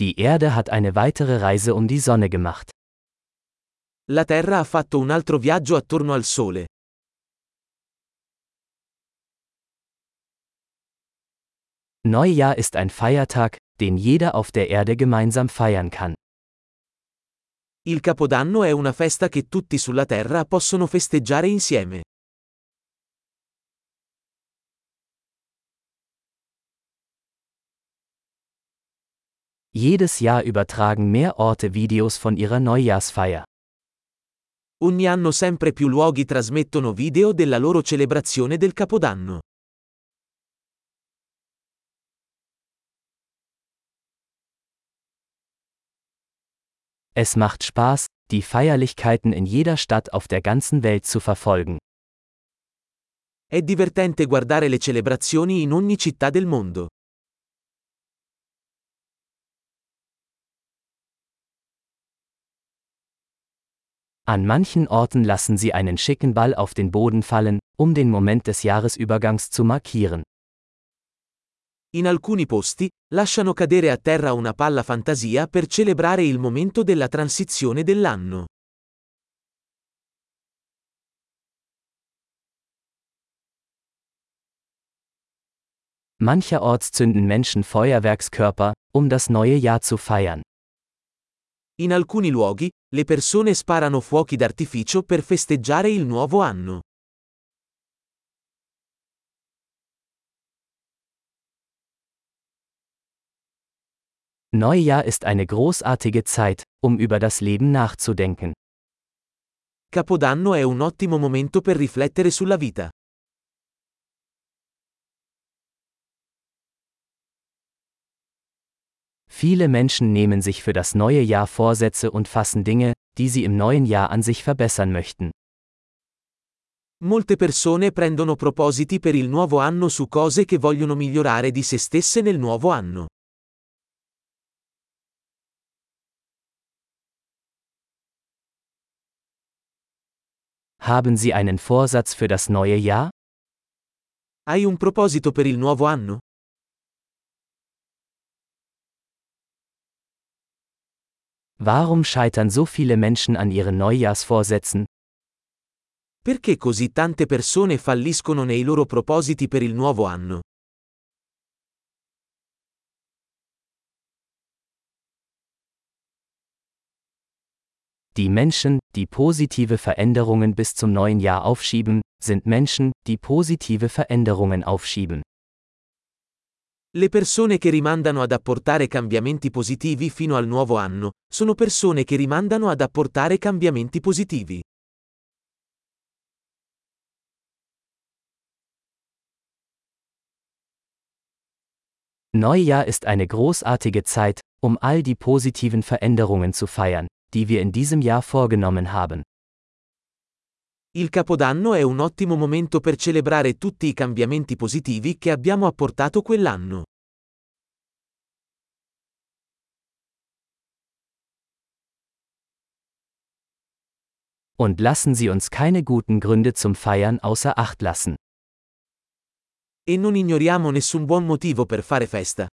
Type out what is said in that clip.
Die Erde hat eine weitere Reise um die Sonne gemacht. La Terra ha fatto un altro viaggio attorno al Sole. Neujahr ist ein Feiertag, den jeder auf der Erde gemeinsam feiern kann. Il Capodanno è una festa che tutti sulla Terra possono festeggiare insieme. Jedes Jahr übertragen mehr Orte Videos von ihrer Neujahrsfeier. Ogni anno sempre più luoghi trasmettono video della loro celebrazione del Capodanno. Es macht Spaß, die Feierlichkeiten in jeder Stadt auf der ganzen Welt zu verfolgen. È divertente guardare le celebrazioni in ogni città del mondo. An manchen Orten lassen sie einen schicken Ball auf den Boden fallen, um den Moment des Jahresübergangs zu markieren. In alcuni posti, lasciano cadere a terra una palla fantasia per celebrare il momento della transizione dell'anno. Mancherorts zünden Menschen Feuerwerkskörper, um das neue Jahr zu feiern. In alcuni luoghi, le persone sparano fuochi d'artificio per festeggiare il nuovo anno. Neujahr ist eine großartige Zeit, um über das Leben nachzudenken. Capodanno è un ottimo momento per riflettere sulla vita. Viele Menschen nehmen sich für das neue Jahr Vorsätze und fassen Dinge, die sie im neuen Jahr an sich verbessern möchten. Molte persone prendono propositi per il nuovo anno su cose che vogliono migliorare di se stesse nel nuovo anno. Haben Sie einen Vorsatz für das neue Jahr? Hai un proposito per il nuovo anno? Warum scheitern so viele Menschen an ihren Neujahrsvorsätzen? Perché così tante persone falliscono nei loro propositi per il nuovo anno? Die Menschen, die positive Veränderungen bis zum neuen Jahr aufschieben, sind Menschen, die positive Veränderungen aufschieben. Le persone che rimandano ad apportare cambiamenti positivi fino al nuovo anno, sono persone che rimandano ad apportare cambiamenti positivi. Neujahr ist eine großartige Zeit, um all die positiven Veränderungen zu feiern, die wir in diesem Jahr vorgenommen haben. Il Capodanno è un ottimo momento per celebrare tutti i cambiamenti positivi che abbiamo apportato quell'anno. Und lassen Sie uns keine guten Gründe zum Feiern außer Acht lassen. E non ignoriamo nessun buon motivo per fare festa.